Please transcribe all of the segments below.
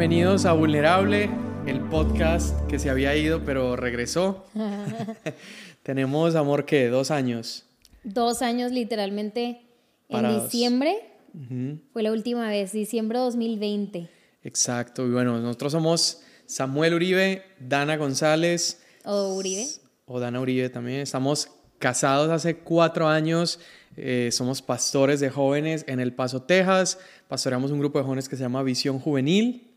Bienvenidos a Vulnerable, el podcast que se había ido pero regresó. Tenemos, amor, que dos años. Dos años literalmente en diciembre. Fue la última vez, diciembre 2020. Exacto. Y bueno, nosotros somos Samuel Uribe, Dana González. O Uribe. O Dana Uribe también. Estamos casados hace cuatro años. Eh, somos pastores de jóvenes en El Paso, Texas. Pastoreamos un grupo de jóvenes que se llama Visión Juvenil.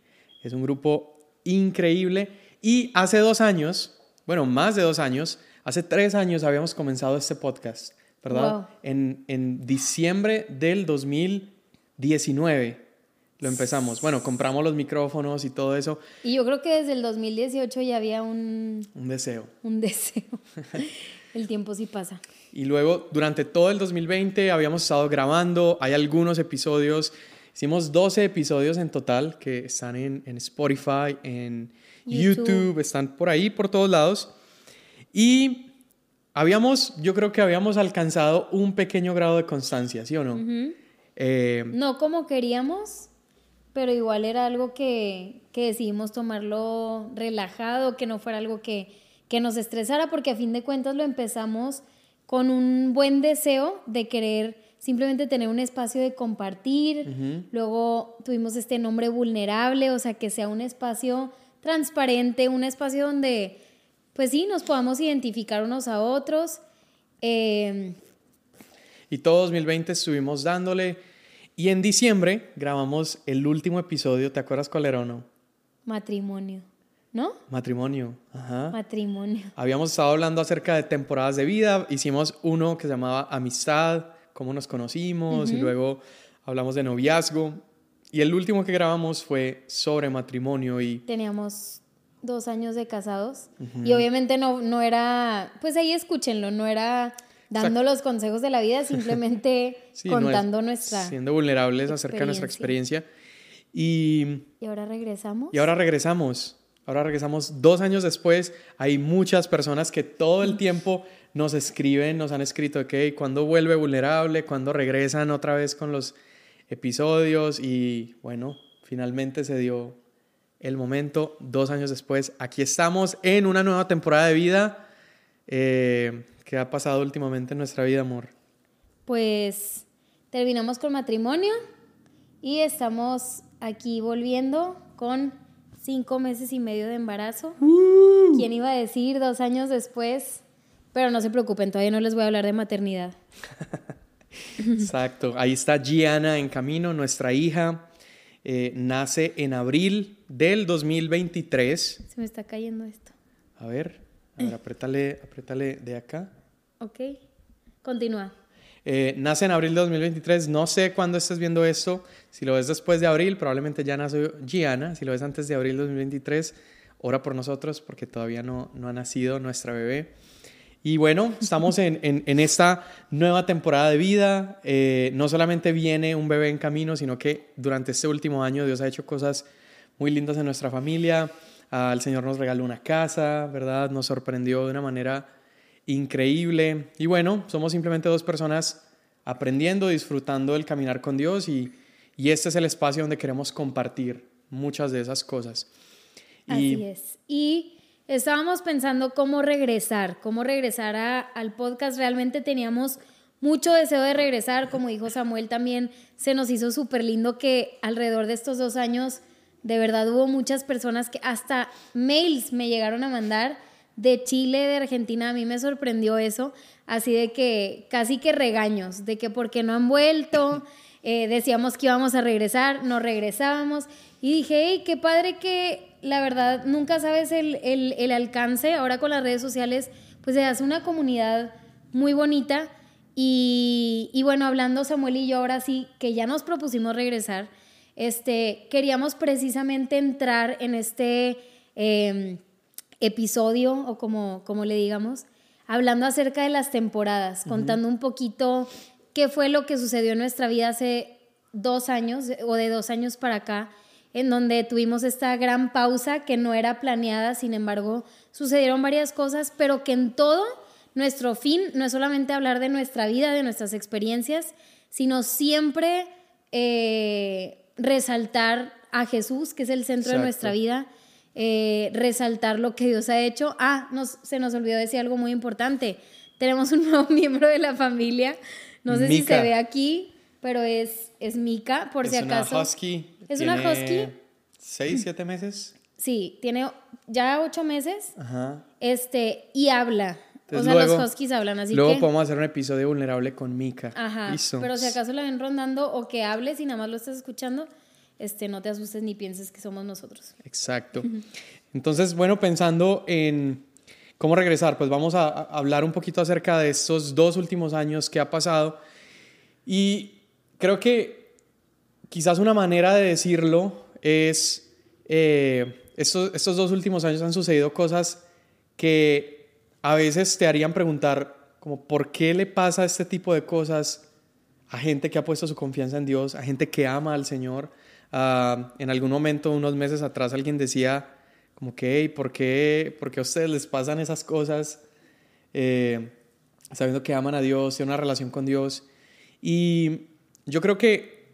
Es un grupo increíble. Y hace dos años, bueno, más de dos años, hace tres años habíamos comenzado este podcast, ¿verdad? En, en diciembre del 2019 lo empezamos. Bueno, compramos los micrófonos y todo eso. Y yo creo que desde el 2018 ya había un... Un deseo. Un deseo. el tiempo sí pasa. Y luego, durante todo el 2020 habíamos estado grabando, hay algunos episodios, hicimos 12 episodios en total que están en, en Spotify, en YouTube. están por ahí, por todos lados. Y habíamos, yo creo que habíamos alcanzado un pequeño grado de constancia, ¿sí o no? Eh, no como queríamos, pero igual era algo que, que, decidimos tomarlo relajado, que no fuera algo que, que nos estresara, porque a fin de cuentas lo empezamos con un buen deseo de querer simplemente tener un espacio de compartir. Luego tuvimos este nombre vulnerable, o sea, que sea un espacio transparente, un espacio donde, pues sí, nos podamos identificar unos a otros. Em, y todo 2020 estuvimos dándole. Y en diciembre grabamos el último episodio, ¿te acuerdas cuál era o no? Matrimonio. ¿no? Matrimonio, ajá. Matrimonio. Habíamos estado hablando acerca de temporadas de vida, hicimos uno que se llamaba Amistad, cómo nos conocimos, y luego hablamos de noviazgo. Y el último que grabamos fue sobre matrimonio y... Teníamos dos años de casados y obviamente no, no era, pues ahí escúchenlo, no era dando los consejos de la vida, simplemente contando nuestra... Siendo vulnerables acerca de nuestra experiencia. Y, y ahora regresamos. Y ahora regresamos. Ahora regresamos dos años después. Hay muchas personas que todo el tiempo nos escriben, nos han escrito, ok, ¿cuándo vuelve vulnerable? ¿Cuándo regresan otra vez con los episodios? Y bueno, finalmente se dio el momento. Dos años después, aquí estamos en una nueva temporada de vida. Eh, ¿Qué ha pasado últimamente en nuestra vida, amor? Pues terminamos con matrimonio y estamos aquí volviendo con cinco meses y medio de embarazo. Uh. ¿Quién iba a decir dos años después? Pero no se preocupen, todavía no les voy a hablar de maternidad. Exacto. Ahí está Gianna en camino, nuestra hija. Eh, nace en abril del 2023. Se me está cayendo esto. A ver, a ver, apriétale, apriétale de acá. Ok, continúa. Eh, nace en abril de 2023. No sé cuándo estés viendo esto. Si lo ves después de abril, probablemente ya nació Gianna. Si lo ves antes de abril de 2023, ora por nosotros porque todavía no, no ha nacido nuestra bebé. Y bueno, estamos en, en, esta nueva temporada de vida. Eh, no solamente viene un bebé en camino, sino que durante este último año Dios ha hecho cosas muy lindas en nuestra familia. el Señor nos regaló una casa, ¿verdad? Nos sorprendió de una manera increíble. Y bueno, somos simplemente dos personas aprendiendo, disfrutando del caminar con Dios y, y este es el espacio donde queremos compartir muchas de esas cosas. Así es. Y estábamos pensando cómo regresar, cómo regresar al podcast. Realmente teníamos mucho deseo de regresar, como dijo Samuel también, se nos hizo súper lindo que alrededor de estos dos años, de verdad hubo muchas personas que hasta mails me llegaron a mandar de Chile, de Argentina, a mí me sorprendió eso, así de que casi que regaños, de que porque no han vuelto, eh, decíamos que íbamos a regresar, no regresábamos, y dije, hey, qué padre que la verdad nunca sabes el, el, alcance, ahora con las redes sociales, pues se hace una comunidad muy bonita, y, y, bueno, hablando Samuel y yo ahora sí, que ya nos propusimos regresar, este, queríamos precisamente entrar en este... Em, episodio o como, como le digamos, hablando acerca de las temporadas, contando un poquito qué fue lo que sucedió en nuestra vida hace dos años o de dos años para acá, en donde tuvimos esta gran pausa que no era planeada, sin embargo, sucedieron varias cosas, pero que en todo nuestro fin no es solamente hablar de nuestra vida, de nuestras experiencias, sino siempre eh, resaltar a Jesús, que es el centro de nuestra vida, eh, resaltar lo que Dios ha hecho. Ah, nos, se nos olvidó decir algo muy importante. Tenemos un nuevo miembro de la familia. No sé si se ve aquí, pero es, es Mika, por si acaso. Es una husky. Es una husky. ¿Seis, siete meses? Sí, tiene ya ocho meses. Ajá. Este, y habla. o sea, los huskies hablan, así luego podemos hacer un episodio vulnerable con Mika. Ajá. Pero si acaso la ven rondando o que hables y nada más lo estás escuchando, este, no te asustes ni pienses que somos nosotros. Exacto. Entonces, bueno, pensando en cómo regresar, pues vamos a, hablar un poquito acerca de estos dos últimos años que ha pasado. Y creo que quizás una manera de decirlo es, eh, estos, estos dos últimos años han sucedido cosas que a veces te harían preguntar, como, ¿por qué le pasa este tipo de cosas a gente que ha puesto su confianza en Dios, a gente que ama al Señor? Ah, en algún momento, unos meses atrás, alguien decía como que, ¿por qué, ¿por qué a ustedes les pasan esas cosas eh, sabiendo que aman a Dios, tienen una relación con Dios? Y yo creo que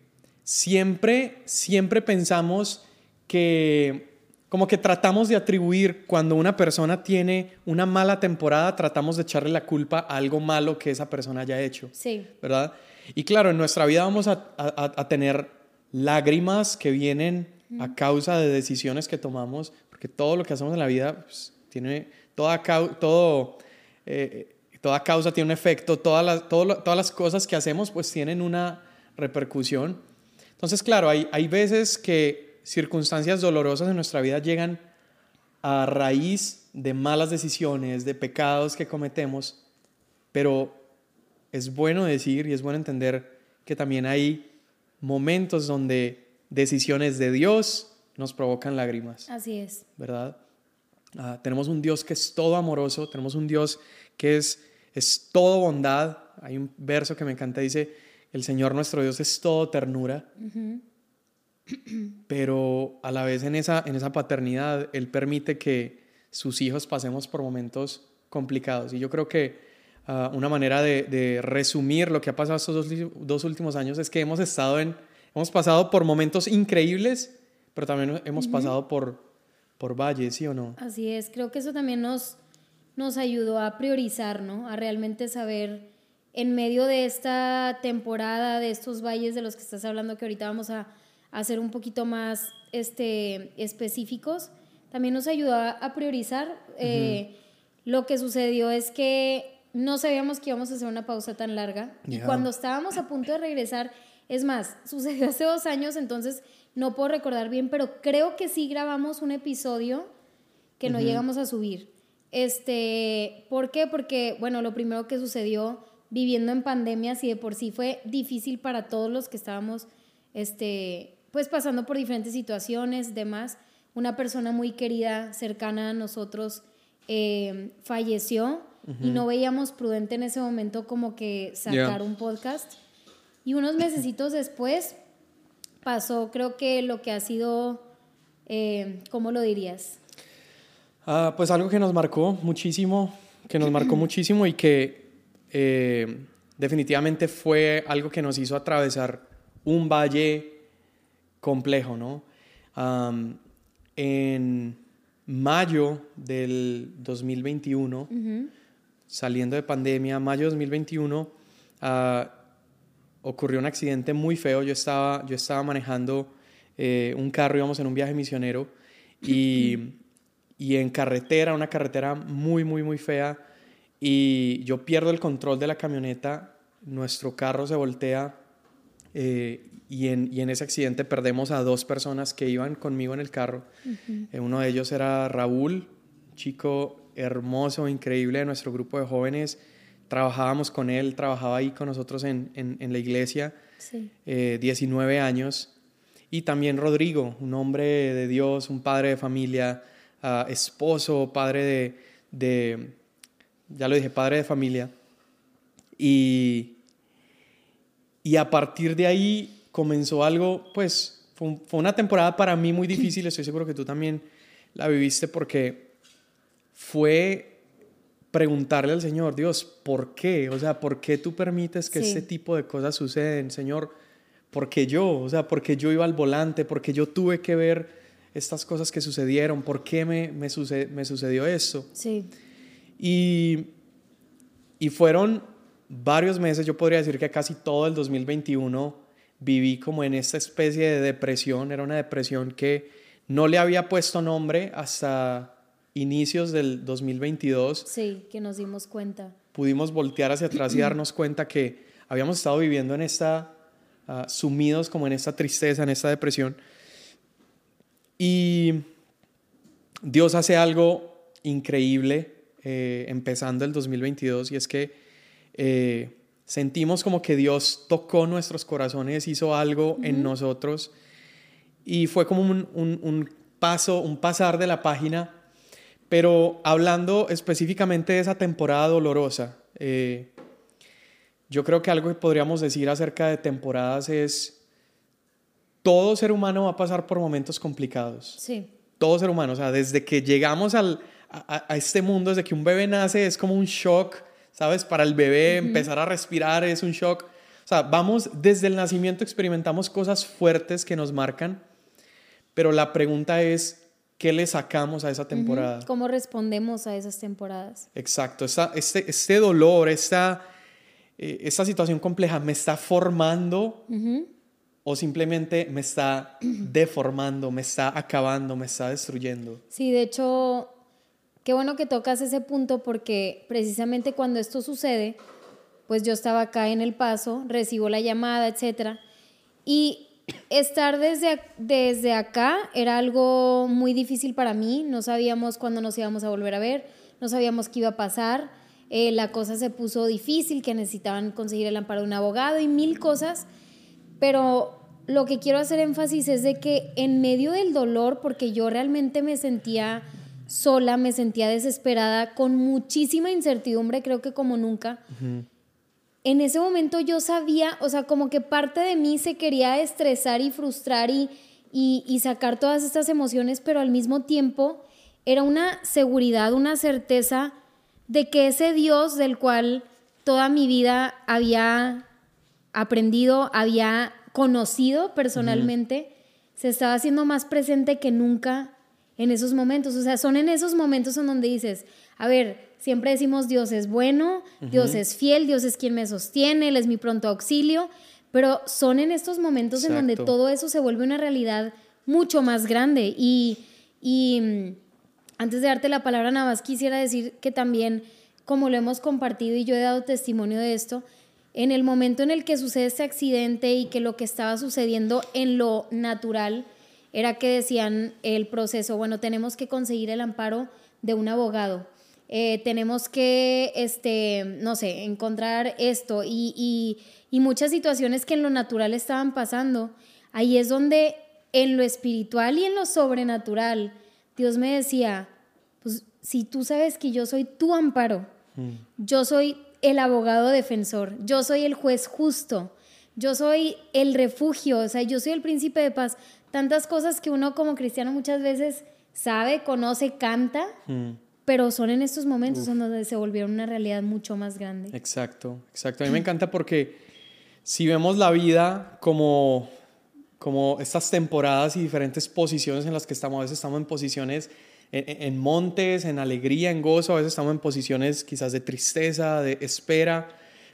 siempre, siempre pensamos que como que tratamos de atribuir cuando una persona tiene una mala temporada, tratamos de echarle la culpa a algo malo que esa persona haya hecho. Sí. ¿Verdad? Y claro, en nuestra vida vamos a, a, a tener lágrimas que vienen a causa de decisiones que tomamos, porque todo lo que hacemos en la vida pues, tiene, toda, todo, eh, toda causa tiene un efecto, todas las, todas las cosas que hacemos pues tienen una repercusión. Entonces, claro, hay, hay veces que circunstancias dolorosas en nuestra vida llegan a raíz de malas decisiones, de pecados que cometemos, pero es bueno decir y es bueno entender que también hay momentos donde decisiones de Dios nos provocan lágrimas. Así es. ¿Verdad? Ah, tenemos un Dios que es todo amoroso, tenemos un Dios que es, es todo bondad. Hay un verso que me encanta, dice, el Señor nuestro Dios es todo ternura. Pero a la vez en esa, en esa paternidad, Él permite que sus hijos pasemos por momentos complicados. Y yo creo que Ah, una manera de, resumir lo que ha pasado estos dos, dos, últimos años es que hemos estado en, hemos pasado por momentos increíbles, pero también hemos pasado por, por valles, ¿sí o no? Así es, creo que eso también nos, nos ayudó a priorizar, ¿no? A realmente saber en medio de esta temporada, de estos valles de los que estás hablando, que ahorita vamos a, hacer un poquito más este, específicos, también nos ayudó a, priorizar. Eh, lo que sucedió es que no sabíamos que íbamos a hacer una pausa tan larga. Y cuando estábamos a punto de regresar, es más, sucedió hace dos años, entonces no puedo recordar bien, pero creo que sí grabamos un episodio que no llegamos a subir. Este, ¿Por qué? Porque, bueno, lo primero que sucedió viviendo en pandemias y de por sí fue difícil para todos los que estábamos, este, pues pasando por diferentes situaciones, demás. Una persona muy querida, cercana a nosotros, eh, falleció y no veíamos prudente en ese momento como que sacar un podcast. Y unos mesecitos después pasó, creo que lo que ha sido, eh, ¿cómo lo dirías? Ah, pues algo que nos marcó muchísimo, que nos marcó muchísimo y que eh, definitivamente fue algo que nos hizo atravesar un valle complejo, ¿no? en mayo del 2021, saliendo de pandemia, mayo de 2021, ah, ocurrió un accidente muy feo. Yo estaba, yo estaba manejando eh, un carro, íbamos en un viaje misionero y, y en carretera, una carretera muy, muy, muy fea, y yo pierdo el control de la camioneta, nuestro carro se voltea eh, y, en, y, en, ese accidente perdemos a dos personas que iban conmigo en el carro. Eh, uno de ellos era Raúl, chico hermoso, increíble de nuestro grupo de jóvenes. Trabajábamos con él, trabajaba ahí con nosotros en, en, la iglesia, 19 eh, años. Y también Rodrigo, un hombre de Dios, un padre de familia, ah, esposo, padre de, de, ya lo dije, padre de familia. Y, y a partir de ahí comenzó algo, pues fue, fue una temporada para mí muy difícil, estoy seguro que tú también la viviste porque fue preguntarle al Señor, Dios, ¿por qué? O sea, ¿por qué tú permites que este tipo de cosas suceden? Señor, porque yo, o sea, porque yo iba al volante, porque yo tuve que ver estas cosas que sucedieron, por qué me, me, me sucedió esto. Sí. Y, y fueron varios meses, yo podría decir que casi todo el 2021 viví como en esta especie de depresión, era una depresión que no le había puesto nombre hasta inicios del 2022. Sí, que nos dimos cuenta. Pudimos voltear hacia atrás y darnos cuenta que habíamos estado viviendo en esta, ah, sumidos como en esta tristeza, en esta depresión. Y Dios hace algo increíble eh, empezando el 2022 y es que eh, sentimos como que Dios tocó nuestros corazones, hizo algo en nosotros y fue como un, paso, un pasar de la página, pero hablando específicamente de esa temporada dolorosa, eh, yo creo que algo que podríamos decir acerca de temporadas es, todo ser humano va a pasar por momentos complicados. Sí. Todo ser humano, o sea, desde que llegamos al, a, este mundo, desde que un bebé nace, es como un shock, ¿sabes? Para el bebé empezar a respirar es un shock. O sea, vamos, desde el nacimiento experimentamos cosas fuertes que nos marcan, pero la pregunta es, ¿qué le sacamos a esa temporada? ¿Cómo respondemos a esas temporadas? Exacto, este, este dolor, esta, eh, esta situación compleja me está formando o simplemente me está deformando, me está acabando, me está destruyendo. Sí, de hecho, qué bueno que tocas ese punto porque precisamente cuando esto sucede, pues yo estaba acá en El Paso, recibo la llamada, etcétera, y estar desde, desde acá era algo muy difícil para mí, no sabíamos cuándo nos íbamos a volver a ver, no sabíamos qué iba a pasar, eh, la cosa se puso difícil, que necesitaban conseguir el amparo de un abogado y mil cosas, pero lo que quiero hacer énfasis es de que en medio del dolor, porque yo realmente me sentía sola, me sentía desesperada, con muchísima incertidumbre, creo que como nunca. En ese momento yo sabía, o sea, como que parte de mí se quería estresar y frustrar y, y sacar todas estas emociones, pero al mismo tiempo era una seguridad, una certeza de que ese Dios del cual toda mi vida había aprendido, había conocido personalmente, se estaba haciendo más presente que nunca en esos momentos. O sea, son en esos momentos en donde dices, a ver, siempre decimos Dios es bueno, Dios es fiel, Dios es quien me sostiene, Él es mi pronto auxilio, pero son en estos momentos en donde todo eso se vuelve una realidad mucho más grande. Y, y mm, antes de darte la palabra, nada más quisiera decir que también, como lo hemos compartido y yo he dado testimonio de esto, en el momento en el que sucede este accidente y que lo que estaba sucediendo en lo natural era que decían el proceso, bueno, tenemos que conseguir el amparo de un abogado, eh, tenemos que, este, no sé, encontrar esto y, y muchas situaciones que en lo natural estaban pasando. Ahí es donde en lo espiritual y en lo sobrenatural, Dios me decía, pues si tú sabes que yo soy tu amparo, mm. yo soy el abogado defensor, yo soy el juez justo, yo soy el refugio, o sea, yo soy el príncipe de paz. Tantas cosas que uno como cristiano muchas veces sabe, conoce, canta, mm. Pero son en estos momentos donde se volvieron una realidad mucho más grande. Exacto, exacto. A mí me encanta porque si vemos la vida como, como estas temporadas y diferentes posiciones en las que estamos, a veces estamos en posiciones en, montes, en alegría, en gozo, a veces estamos en posiciones quizás de tristeza, de espera,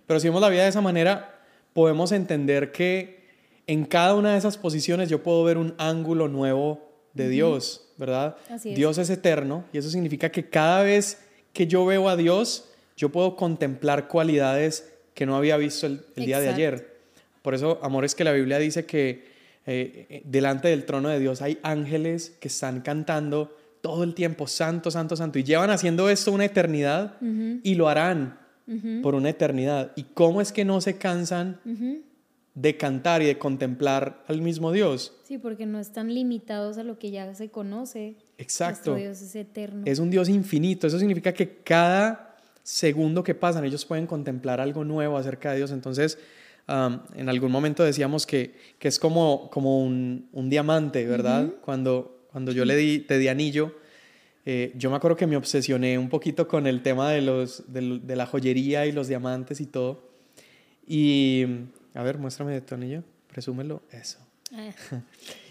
pero si vemos la vida de esa manera, podemos entender que en cada una de esas posiciones yo puedo ver un ángulo nuevo de Dios, ¿verdad? Dios es eterno y eso significa que cada vez que yo veo a Dios, yo puedo contemplar cualidades que no había visto el, día de ayer. Por eso, amor, es que la Biblia dice que eh, eh, delante del trono de Dios hay ángeles que están cantando todo el tiempo, santo, santo, santo. Y llevan haciendo esto una eternidad y lo harán por una eternidad. ¿Y cómo es que no se cansan de cantar y de contemplar al mismo Dios? Sí, porque no están limitados a lo que ya se conoce. Exacto. Dios es eterno. Es un Dios infinito. Eso significa que cada segundo que pasan ellos pueden contemplar algo nuevo acerca de Dios. Entonces, en algún momento decíamos que, que es como, como un, un diamante, ¿verdad? Cuando cuando yo le di, te di anillo, eh, yo me acuerdo que me obsesioné un poquito con el tema de, los, de, la joyería y los diamantes y todo. Y, a ver, muéstrame tu anillo, presúmelo, eso. Ah.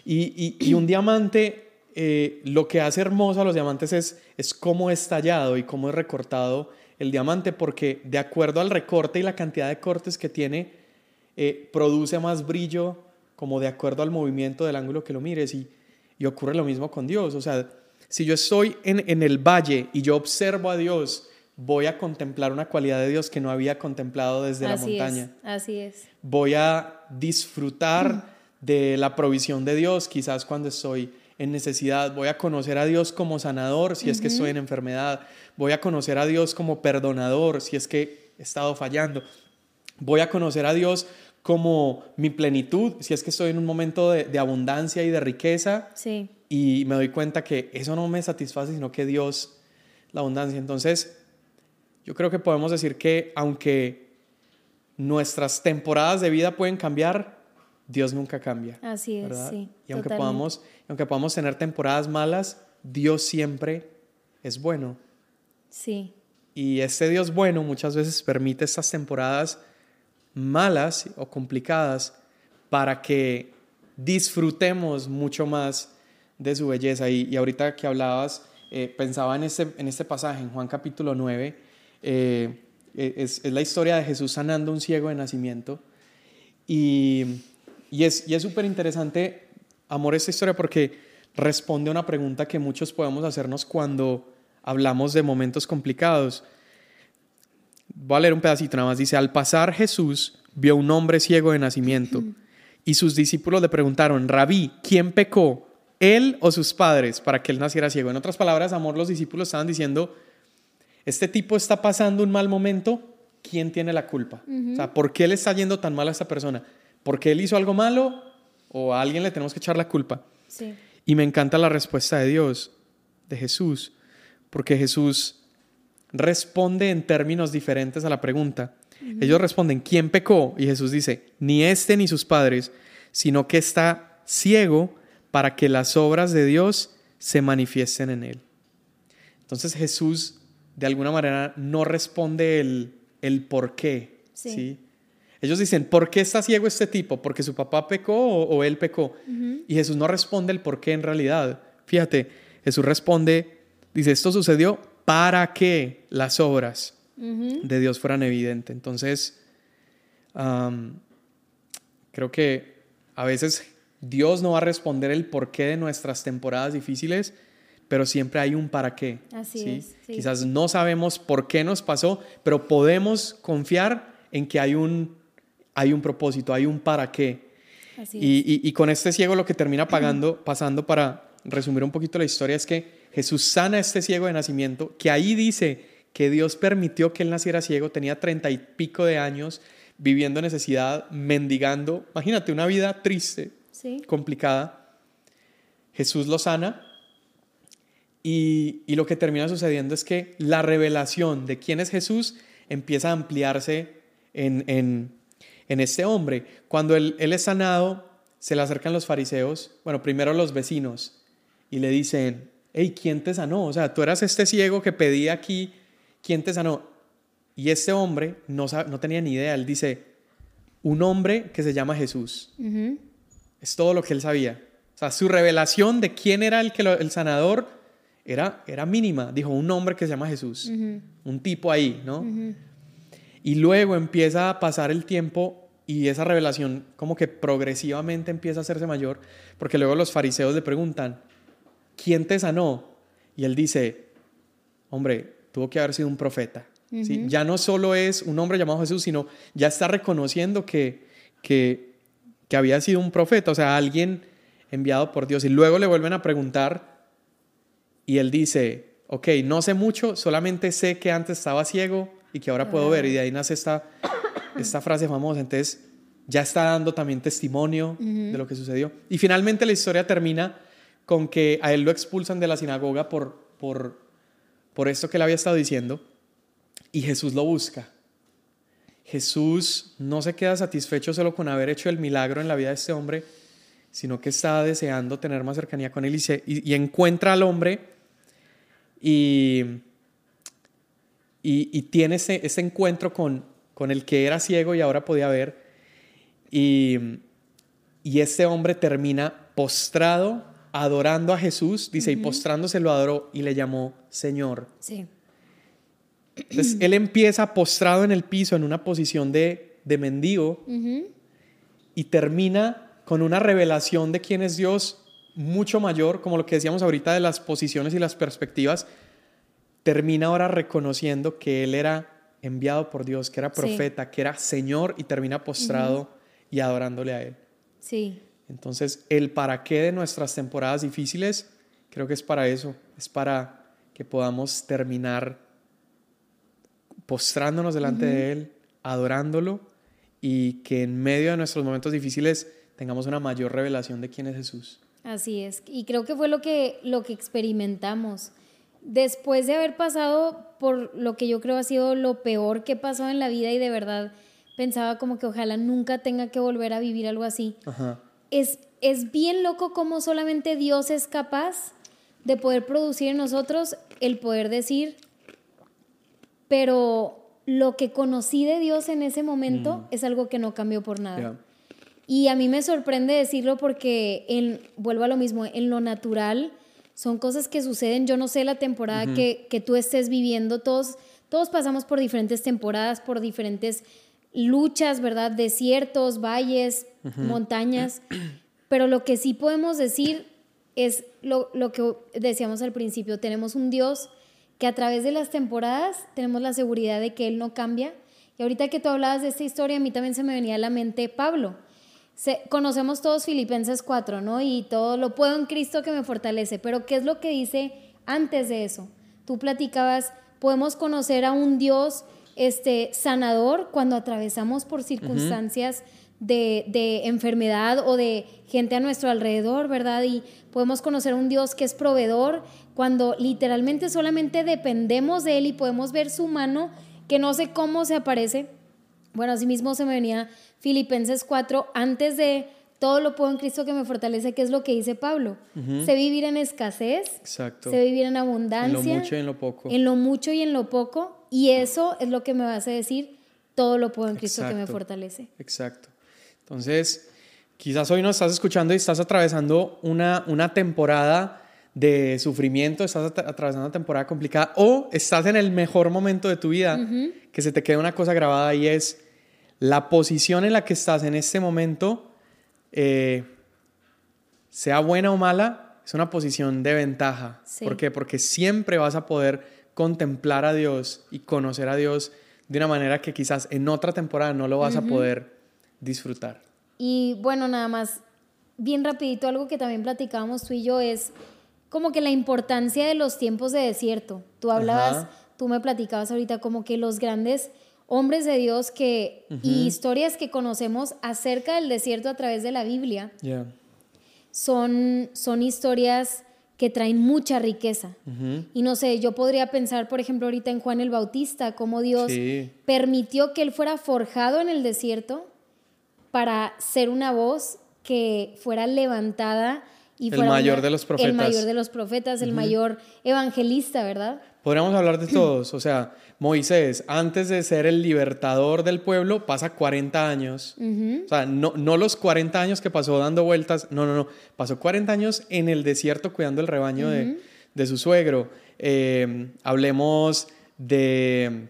y, un diamante, eh, lo que hace hermoso a los diamantes es, es cómo es tallado y cómo es recortado el diamante, porque de acuerdo al recorte y la cantidad de cortes que tiene, eh, produce más brillo como de acuerdo al movimiento del ángulo que lo mires y, y ocurre lo mismo con Dios. O sea, si yo estoy en, en, el valle y yo observo a Dios, voy a contemplar una cualidad de Dios que no había contemplado desde la montaña. así es. Voy a disfrutar de la provisión de Dios, quizás cuando estoy en necesidad. Voy a conocer a Dios como sanador si es que estoy en enfermedad. Voy a conocer a Dios como perdonador si es que he estado fallando. Voy a conocer a Dios como mi plenitud, si es que estoy en un momento de, abundancia y de riqueza. Sí. Y me doy cuenta que eso no me satisface, sino que Dios, la abundancia. Entonces, yo creo que podemos decir que aunque nuestras temporadas de vida pueden cambiar, Dios nunca cambia. Así es, sí. Y aunque podamos, aunque podamos tener temporadas malas, Dios siempre es bueno. Sí. Y este Dios bueno muchas veces permite estas temporadas malas o complicadas para que disfrutemos mucho más de su belleza. Y, ahorita que hablabas, eh, pensaba en este, en este pasaje, en Juan capítulo 9, eh, eh, es, la historia de Jesús sanando un ciego de nacimiento. Y, y es súper interesante, amor, esta historia porque responde a una pregunta que muchos podemos hacernos cuando hablamos de momentos complicados. Voy a leer un pedacito nada más. Dice, al pasar Jesús vio un hombre ciego de nacimiento y sus discípulos le preguntaron, Rabí, ¿quién pecó? ¿Él o sus padres para que él naciera ciego? En otras palabras, amor, los discípulos estaban diciendo, este tipo está pasando un mal momento, ¿quién tiene la culpa? O sea, ¿por qué le está yendo tan mal a esta persona? ¿Porque él hizo algo malo o a alguien le tenemos que echar la culpa? Sí. Y me encanta la respuesta de Dios, de Jesús, porque Jesús responde en términos diferentes a la pregunta. Ellos responden, ¿quién pecó? Y Jesús dice, ni este ni sus padres, sino que está ciego para que las obras de Dios se manifiesten en él. Entonces Jesús de alguna manera no responde el, el por qué. Sí. Ellos dicen, ¿por qué está ciego este tipo? ¿Porque su papá pecó o, él pecó? Y Jesús no responde el por qué en realidad. Fíjate, Jesús responde, dice, esto sucedió para que las obras de Dios fueran evidentes. Entonces, creo que a veces Dios no va a responder el porqué de nuestras temporadas difíciles, pero siempre hay un para qué. Así es. Quizás no sabemos por qué nos pasó, pero podemos confiar en que hay un, hay un propósito, hay un para qué. Así y, y, con este ciego lo que termina pagando, pasando para resumir un poquito la historia es que Jesús sana a este ciego de nacimiento, que ahí dice que Dios permitió que él naciera ciego, tenía treinta y pico de años, viviendo necesidad, mendigando. Imagínate una vida triste, complicada. Jesús lo sana y, lo que termina sucediendo es que la revelación de quién es Jesús empieza a ampliarse en, este hombre. Cuando él, él es sanado, se le acercan los fariseos, bueno, primero los vecinos, y le dicen, hey, ¿quién te sanó? O sea, tú eras este ciego que pedía aquí ¿quién te sanó? Y este hombre no, no tenía ni idea. Él dice, un hombre que se llama Jesús. Es todo lo que él sabía. O sea, su revelación de quién era el, que el sanador era, era mínima. Dijo, un hombre que se llama Jesús. Un tipo ahí, ¿no? Y luego empieza a pasar el tiempo y esa revelación como que progresivamente empieza a hacerse mayor, porque luego los fariseos le preguntan, ¿quién te sanó? Y él dice, hombre, tuvo que haber sido un profeta. ¿sí? Ya no solo es un hombre llamado Jesús, sino ya está reconociendo que, que, que había sido un profeta, o sea, alguien enviado por Dios. Y luego le vuelven a preguntar y él dice, ok, no sé mucho, solamente sé que antes estaba ciego y que ahora puedo ver. Y de ahí nace esta, esta frase famosa. Entonces, ya está dando también testimonio de lo que sucedió. Y finalmente la historia termina con que a él lo expulsan de la sinagoga por, por por esto que él había estado diciendo y Jesús lo busca. Jesús no se queda satisfecho solo con haber hecho el milagro en la vida de este hombre, sino que está deseando tener más cercanía con él y, encuentra al hombre y, y, tiene ese, encuentro con, con el que era ciego y ahora podía ver. Y, y este hombre termina postrado, adorando a Jesús, dice, y postrándose lo adoró y le llamó Señor. Sí. Entonces, él empieza postrado en el piso, en una posición de, de mendigo, y termina con una revelación de quién es Dios mucho mayor, como lo que decíamos ahorita de las posiciones y las perspectivas, termina ahora reconociendo que él era enviado por Dios, que era profeta, que era Señor y termina postrado y adorándole a Él. Sí. Entonces, el para qué de nuestras temporadas difíciles, creo que es para eso, es para que podamos terminar postrándonos delante de Él, adorándolo y que en medio de nuestros momentos difíciles tengamos una mayor revelación de quién es Jesús. Así es, y creo que fue lo que, lo que experimentamos. Después de haber pasado por lo que yo creo ha sido lo peor que pasado en la vida y de verdad pensaba como que ojalá nunca tenga que volver a vivir algo así. Es, es bien loco como solamente Dios es capaz de poder producir en nosotros el poder decir, pero lo que conocí de Dios en ese momento mm. es algo que no cambió por nada. Y a mí me sorprende decirlo porque, en, vuelvo a lo mismo, en lo natural son cosas que suceden. Yo no sé la temporada que, que, tú estés viviendo. Todos, todos pasamos por diferentes temporadas, por diferentes luchas, ¿verdad? Desiertos, valles, montañas. Pero lo que sí podemos decir es lo, lo que decíamos al principio. Tenemos un Dios que a través de las temporadas tenemos la seguridad de que Él no cambia. Y ahorita que tú hablabas de esta historia, a mí también se me venía a la mente Pablo conocemos todos Filipenses 4, ¿no? Y todo lo puedo en Cristo que me fortalece, pero ¿qué es lo que dice antes de eso? Tú platicabas, podemos conocer a un Dios este, sanador cuando atravesamos por circunstancias de, de, enfermedad o de gente a nuestro alrededor, ¿verdad? Y podemos conocer a un Dios que es proveedor cuando literalmente solamente dependemos de Él y podemos ver su mano que no sé cómo se aparece. Bueno, así mismo se me venía Filipenses 4, antes de todo lo puedo en Cristo que me fortalece, que es lo que dice Pablo. Sé vivir en escasez, Exacto. sé vivir en abundancia. En lo mucho y en lo poco. En lo mucho y en lo poco. Y eso es lo que me hace decir, todo lo puedo en Cristo que me fortalece. Exacto. Entonces, quizás hoy nos estás escuchando y estás atravesando una, una temporada de sufrimiento, estás atravesando una temporada complicada o estás en el mejor momento de tu vida, que se te quede una cosa grabada y es la posición en la que estás en este momento, eh, sea buena o mala, es una posición de ventaja. ¿Por qué? Porque siempre vas a poder contemplar a Dios y conocer a Dios de una manera que quizás en otra temporada no lo vas a poder disfrutar. Y bueno, nada más, bien rapidito, algo que también platicábamos tú y yo es como que la importancia de los tiempos de desierto. Tú hablabas, tú me platicabas ahorita como que los grandes hombres de Dios que, y historias que conocemos acerca del desierto a través de la Biblia son, son historias que traen mucha riqueza. Y no sé, yo podría pensar, por ejemplo, ahorita en Juan el Bautista, cómo Dios permitió que él fuera forjado en el desierto para ser una voz que fuera levantada y el mayor de los profetas. El mayor de los profetas, el mayor evangelista, ¿verdad? Podríamos hablar de todos, o sea, Moisés, antes de ser el libertador del pueblo, pasa 40 años. O sea, no, no los 40 años que pasó dando vueltas, no, no, no. Pasó 40 años en el desierto cuidando el rebaño de, de, su suegro. Eh, hablemos de.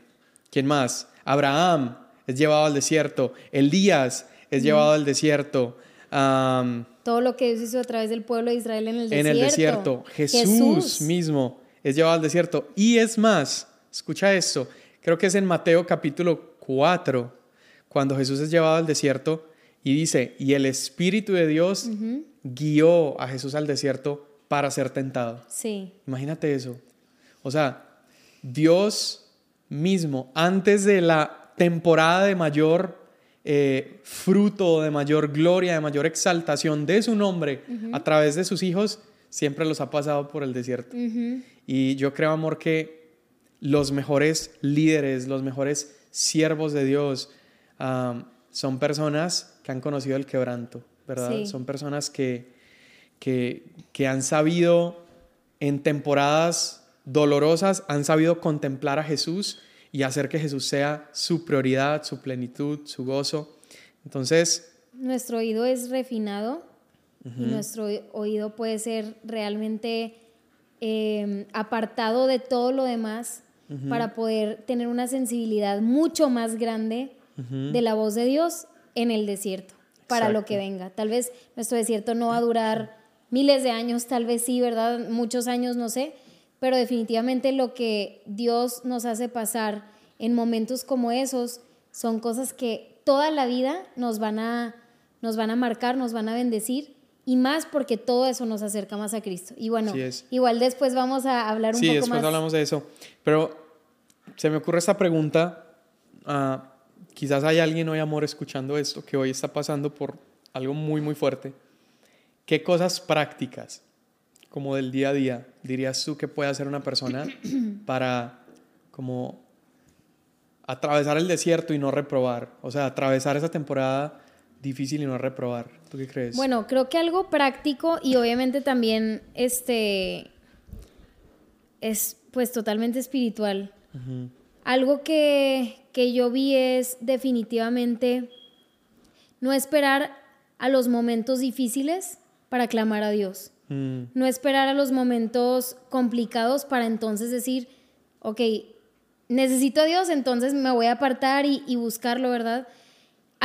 ¿Quién más? Abraham es llevado al desierto. Elías es llevado al desierto. Todo lo que Dios hizo a través del pueblo de Israel en el desierto. En el desierto. Jesús. mismo es llevado al desierto. Y es más, Escucha esto, creo que es en Mateo capítulo 4, cuando Jesús es llevado al desierto y dice, y el Espíritu de Dios guió a Jesús al desierto para ser tentado. Sí. Imagínate eso. O sea, Dios mismo, antes de la temporada de mayor eh, fruto, de mayor gloria, de mayor exaltación de su nombre a través de sus hijos, siempre los ha pasado por el desierto. Y yo creo, amor, que los mejores líderes, los mejores siervos de Dios son personas que han conocido el quebranto, ¿verdad? Son personas que, que, que han sabido en temporadas dolorosas, han sabido contemplar a Jesús y hacer que Jesús sea su prioridad, su plenitud, su gozo. Entonces, nuestro oído es refinado y nuestro oído puede ser realmente em, apartado de todo lo demás para poder tener una sensibilidad mucho más grande de la voz de Dios en el desierto, para lo que venga. Tal vez nuestro desierto no va a durar miles de años, tal vez sí, ¿verdad? Muchos años, no sé, pero definitivamente lo que Dios nos hace pasar en momentos como esos son cosas que toda la vida nos van a, nos van a marcar, nos van a bendecir y más porque todo eso nos acerca más a Cristo. Y bueno, igual después vamos a hablar un poco más. Sí, después hablamos de eso. Pero se me ocurre esta pregunta. Uh, quizás hay alguien hoy, amor, escuchando esto, que hoy está pasando por algo muy, muy fuerte. ¿Qué cosas prácticas, como del día a día, dirías tú que puede hacer una persona para como atravesar el desierto y no reprobar? O sea, atravesar esa temporada difícil y no reprobar. ¿Tú qué crees? Bueno, creo que algo práctico y obviamente también este es pues totalmente espiritual. Algo que, que yo vi es definitivamente no esperar a los momentos difíciles para clamar a Dios. Mm. No esperar a los momentos complicados para entonces decir, ok, necesito a Dios, entonces me voy a apartar y, y buscarlo, ¿verdad?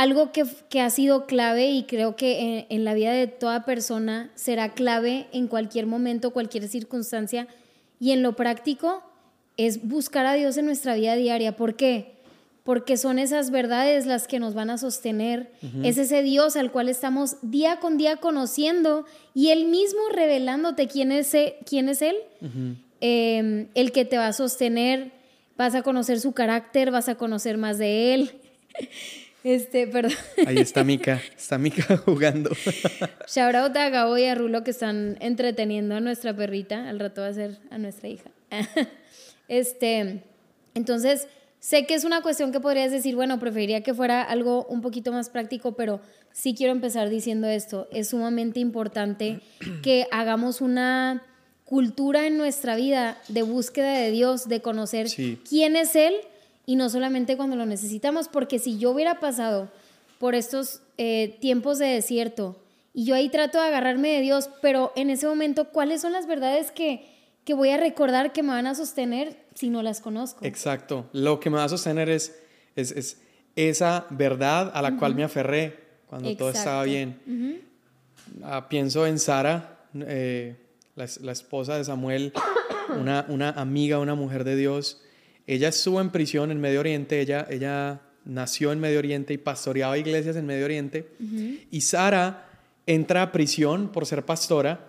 Algo que, que, ha sido clave y creo que en, en, la vida de toda persona será clave en cualquier momento, cualquier circunstancia y en lo práctico es buscar a Dios en nuestra vida diaria. ¿Por qué? Porque son esas verdades las que nos van a sostener. Es ese Dios al cual estamos día con día conociendo y Él mismo revelándote quién es, e, quién es Él. Em, el que te va a sostener, vas a conocer su carácter, vas a conocer más de Él. Este, perdón. Ahí está Mika, está Mika jugando. Shout out a Gabo y a Rulo que están entreteniendo a nuestra perrita. Al rato va a ser a nuestra hija. Este, entonces, sé que es una cuestión que podrías decir, bueno, preferiría que fuera algo un poquito más práctico, pero sí quiero empezar diciendo esto. Es sumamente importante que hagamos una cultura en nuestra vida de búsqueda de Dios, de conocer quién es Él y no solamente cuando lo necesitamos, porque si yo hubiera pasado por estos eh, tiempos de desierto y yo ahí trato de agarrarme de Dios, pero en ese momento, ¿cuáles son las verdades que que voy a recordar que me van a sostener si no las conozco. Exacto. Lo que me va a sostener es, es, esa verdad a la cual me aferré cuando todo estaba bien. Ah, pienso en Sara, eh, la, esposa de Samuel, una, una, amiga, una mujer de Dios. Ella estuvo en prisión en Medio Oriente, ella, ella nació en Medio Oriente y pastoreaba iglesias en Medio Oriente. Y Sara entra a prisión por ser pastora,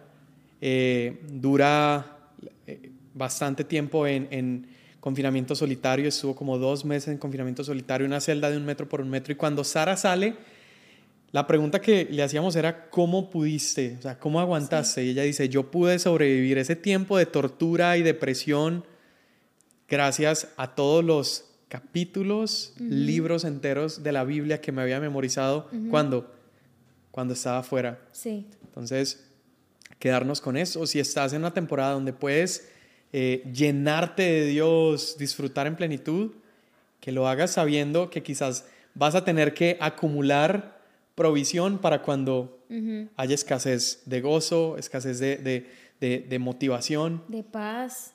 eh, dura eh, bastante tiempo en, confinamiento solitario, estuvo como dos meses en confinamiento solitario, una celda de un metro por un metro, y cuando Sara sale, la pregunta que le hacíamos era, ¿cómo pudiste? O sea, ¿cómo aguantaste? Y ella dice, yo pude sobrevivir ese tiempo de tortura y depresión gracias a todos los capítulos, libros enteros de la Biblia que me había memorizado cuando, cuando estaba afuera. Sí. Entonces, quedarnos con eso. Si estás en una temporada donde puedes eh, llenarte de Dios, disfrutar en plenitud, que lo hagas sabiendo que quizás vas a tener que acumular provisión para cuando haya escasez de gozo, escasez de, de, motivación. De paz.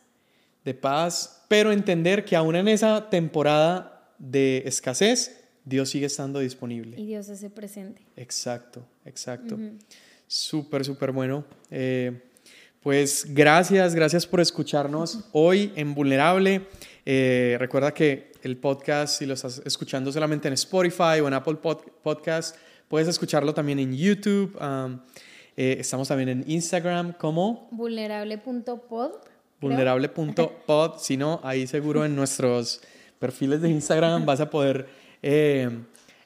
De paz, pero entender que aún en esa temporada de escasez, Dios sigue estando disponible. Y Dios hace presente. Exacto, exacto. Súper, súper bueno. Eh, pues gracias, gracias por escucharnos hoy en Vulnerable. Eh, recuerda que el podcast, si lo estás escuchando solamente en Spotify o en Apple Podcast, puedes escucharlo también en YouTube. Um, eh, estamos también en Instagram como vulnerable.pod. Vulnerable.pod. si no, ahí seguro en nuestros perfiles de Instagram vas a poder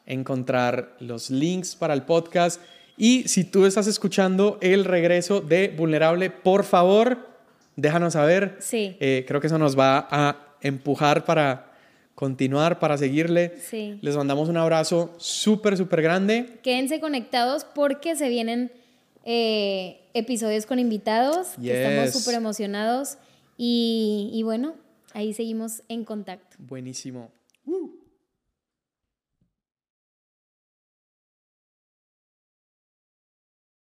encontrar los links para el podcast. Y si tú estás escuchando el regreso de Vulnerable, por favor, déjanos saber. Sí. Eh, creo que eso nos va a empujar para continuar, para seguirle. Sí. Les mandamos un abrazo súper, súper grande. Quédense conectados porque se vienen eh, episodios con invitados. Estamos súper emocionados. Y, y bueno, ahí seguimos en contacto. Buenísimo.